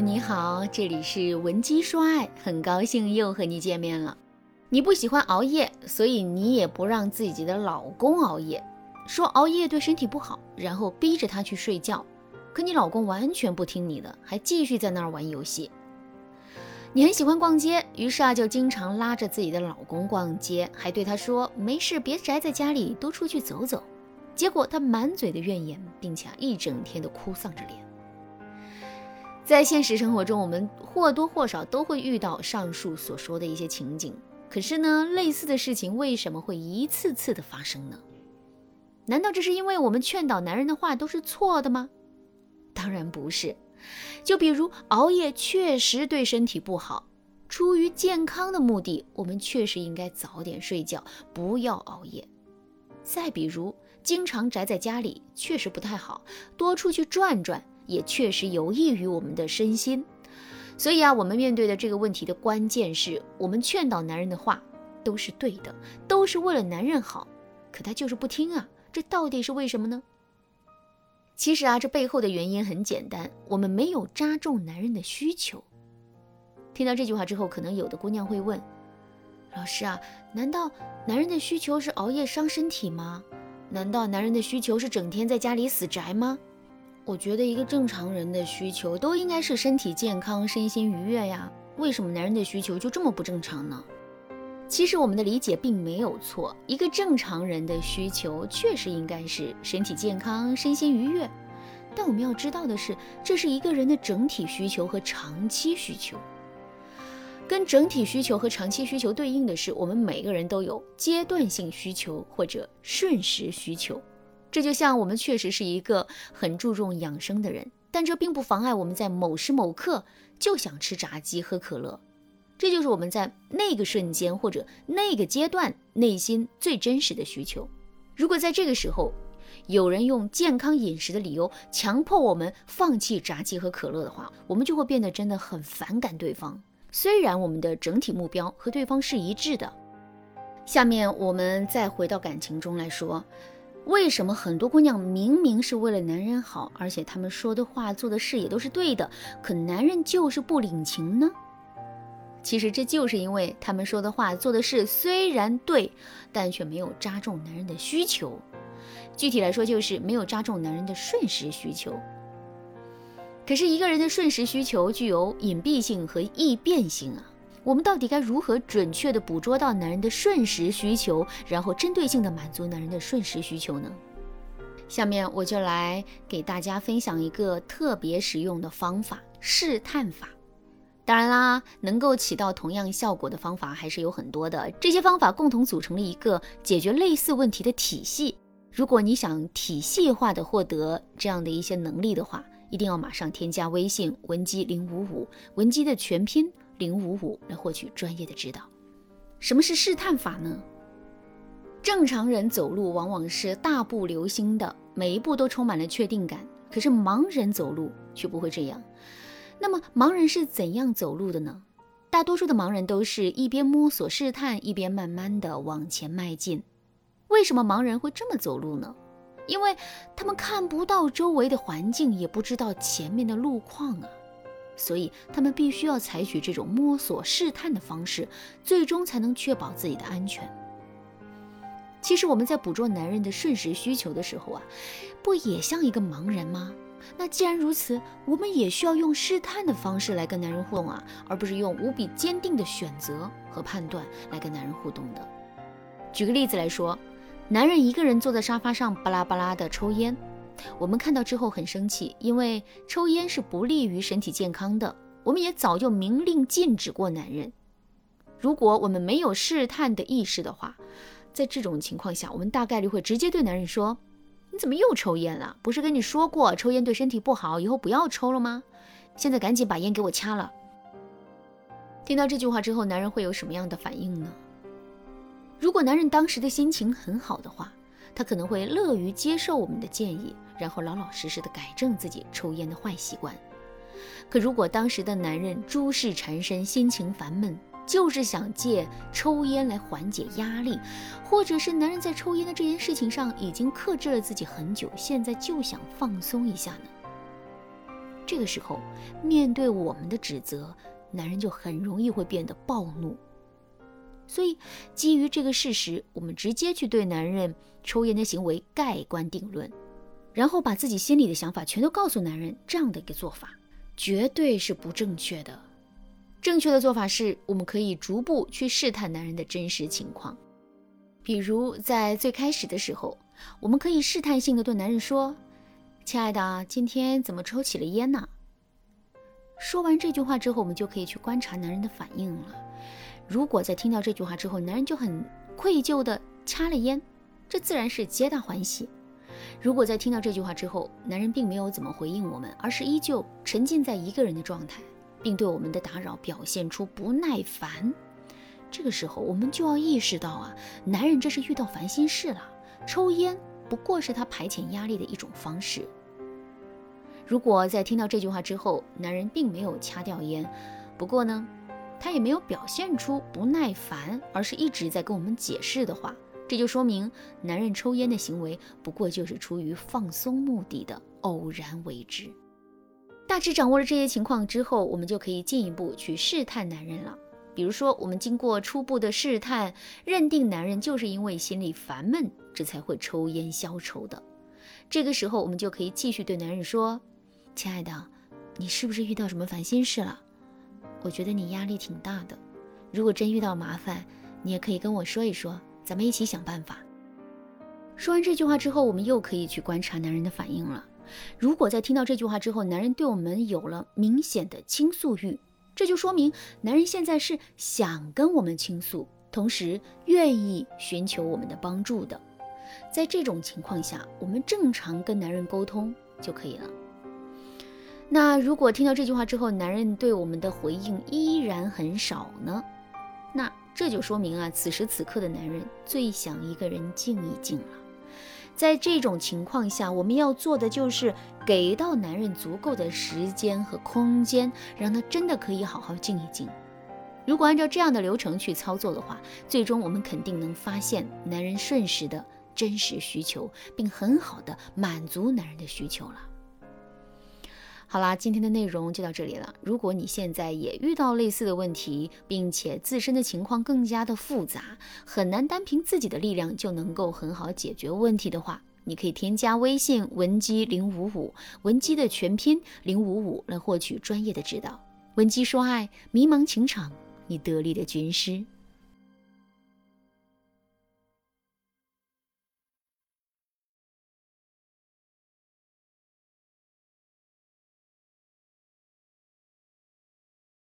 你好，这里是文姬说爱，很高兴又和你见面了。你不喜欢熬夜，所以你也不让自己的老公熬夜，说熬夜对身体不好，然后逼着他去睡觉。可你老公完全不听你的，还继续在那儿玩游戏。你很喜欢逛街，于是啊就经常拉着自己的老公逛街，还对他说没事，别宅在家里，多出去走走。结果他满嘴的怨言，并且一整天都哭丧着脸。在现实生活中，我们或多或少都会遇到上述所说的一些情景。可是呢，类似的事情为什么会一次次的发生呢？难道这是因为我们劝导男人的话都是错的吗？当然不是。就比如熬夜确实对身体不好，出于健康的目的，我们确实应该早点睡觉，不要熬夜。再比如，经常宅在家里确实不太好，多出去转转。也确实有益于我们的身心，所以啊，我们面对的这个问题的关键是我们劝导男人的话都是对的，都是为了男人好，可他就是不听啊，这到底是为什么呢？其实啊，这背后的原因很简单，我们没有扎中男人的需求。听到这句话之后，可能有的姑娘会问：老师啊，难道男人的需求是熬夜伤身体吗？难道男人的需求是整天在家里死宅吗？我觉得一个正常人的需求都应该是身体健康、身心愉悦呀。为什么男人的需求就这么不正常呢？其实我们的理解并没有错，一个正常人的需求确实应该是身体健康、身心愉悦。但我们要知道的是，这是一个人的整体需求和长期需求。跟整体需求和长期需求对应的是，我们每个人都有阶段性需求或者瞬时需求。这就像我们确实是一个很注重养生的人，但这并不妨碍我们在某时某刻就想吃炸鸡、喝可乐。这就是我们在那个瞬间或者那个阶段内心最真实的需求。如果在这个时候有人用健康饮食的理由强迫我们放弃炸鸡和可乐的话，我们就会变得真的很反感对方。虽然我们的整体目标和对方是一致的。下面我们再回到感情中来说。为什么很多姑娘明明是为了男人好，而且他们说的话、做的事也都是对的，可男人就是不领情呢？其实这就是因为他们说的话、做的事虽然对，但却没有扎中男人的需求。具体来说，就是没有扎中男人的瞬时需求。可是，一个人的瞬时需求具有隐蔽性和易变性啊。我们到底该如何准确地捕捉到男人的瞬时需求，然后针对性地满足男人的瞬时需求呢？下面我就来给大家分享一个特别实用的方法——试探法。当然啦，能够起到同样效果的方法还是有很多的。这些方法共同组成了一个解决类似问题的体系。如果你想体系化的获得这样的一些能力的话，一定要马上添加微信文姬零五五，文姬的全拼。零五五来获取专业的指导。什么是试探法呢？正常人走路往往是大步流星的，每一步都充满了确定感。可是盲人走路却不会这样。那么盲人是怎样走路的呢？大多数的盲人都是一边摸索试探，一边慢慢的往前迈进。为什么盲人会这么走路呢？因为他们看不到周围的环境，也不知道前面的路况啊。所以他们必须要采取这种摸索试探的方式，最终才能确保自己的安全。其实我们在捕捉男人的瞬时需求的时候啊，不也像一个盲人吗？那既然如此，我们也需要用试探的方式来跟男人互动啊，而不是用无比坚定的选择和判断来跟男人互动的。举个例子来说，男人一个人坐在沙发上巴拉巴拉的抽烟。我们看到之后很生气，因为抽烟是不利于身体健康的。我们也早就明令禁止过男人。如果我们没有试探的意识的话，在这种情况下，我们大概率会直接对男人说：“你怎么又抽烟了？不是跟你说过抽烟对身体不好，以后不要抽了吗？现在赶紧把烟给我掐了。”听到这句话之后，男人会有什么样的反应呢？如果男人当时的心情很好的话，他可能会乐于接受我们的建议。然后老老实实的改正自己抽烟的坏习惯。可如果当时的男人诸事缠身，心情烦闷，就是想借抽烟来缓解压力，或者是男人在抽烟的这件事情上已经克制了自己很久，现在就想放松一下呢？这个时候，面对我们的指责，男人就很容易会变得暴怒。所以，基于这个事实，我们直接去对男人抽烟的行为盖棺定论，然后把自己心里的想法全都告诉男人，这样的一个做法绝对是不正确的。正确的做法是，我们可以逐步去试探男人的真实情况。比如，在最开始的时候，我们可以试探性的对男人说：“亲爱的，今天怎么抽起了烟呢？”说完这句话之后，我们就可以去观察男人的反应了。如果在听到这句话之后，男人就很愧疚的掐了烟，这自然是皆大欢喜。如果在听到这句话之后，男人并没有怎么回应我们，而是依旧沉浸在一个人的状态，并对我们的打扰表现出不耐烦，这个时候我们就要意识到啊，男人这是遇到烦心事了，抽烟不过是他排遣压力的一种方式。如果在听到这句话之后，男人并没有掐掉烟，不过呢。他也没有表现出不耐烦，而是一直在跟我们解释的话，这就说明男人抽烟的行为不过就是出于放松目的的偶然为之。大致掌握了这些情况之后，我们就可以进一步去试探男人了。比如说，我们经过初步的试探，认定男人就是因为心里烦闷，这才会抽烟消愁的。这个时候，我们就可以继续对男人说：“亲爱的，你是不是遇到什么烦心事了？”我觉得你压力挺大的，如果真遇到麻烦，你也可以跟我说一说，咱们一起想办法。说完这句话之后，我们又可以去观察男人的反应了。如果在听到这句话之后，男人对我们有了明显的倾诉欲，这就说明男人现在是想跟我们倾诉，同时愿意寻求我们的帮助的。在这种情况下，我们正常跟男人沟通就可以了。那如果听到这句话之后，男人对我们的回应依然很少呢？那这就说明啊，此时此刻的男人最想一个人静一静了。在这种情况下，我们要做的就是给到男人足够的时间和空间，让他真的可以好好静一静。如果按照这样的流程去操作的话，最终我们肯定能发现男人瞬时的真实需求，并很好的满足男人的需求了。好啦，今天的内容就到这里了。如果你现在也遇到类似的问题，并且自身的情况更加的复杂，很难单凭自己的力量就能够很好解决问题的话，你可以添加微信文姬零五五，文姬的全拼零五五来获取专业的指导。文姬说爱，迷茫情场，你得力的军师。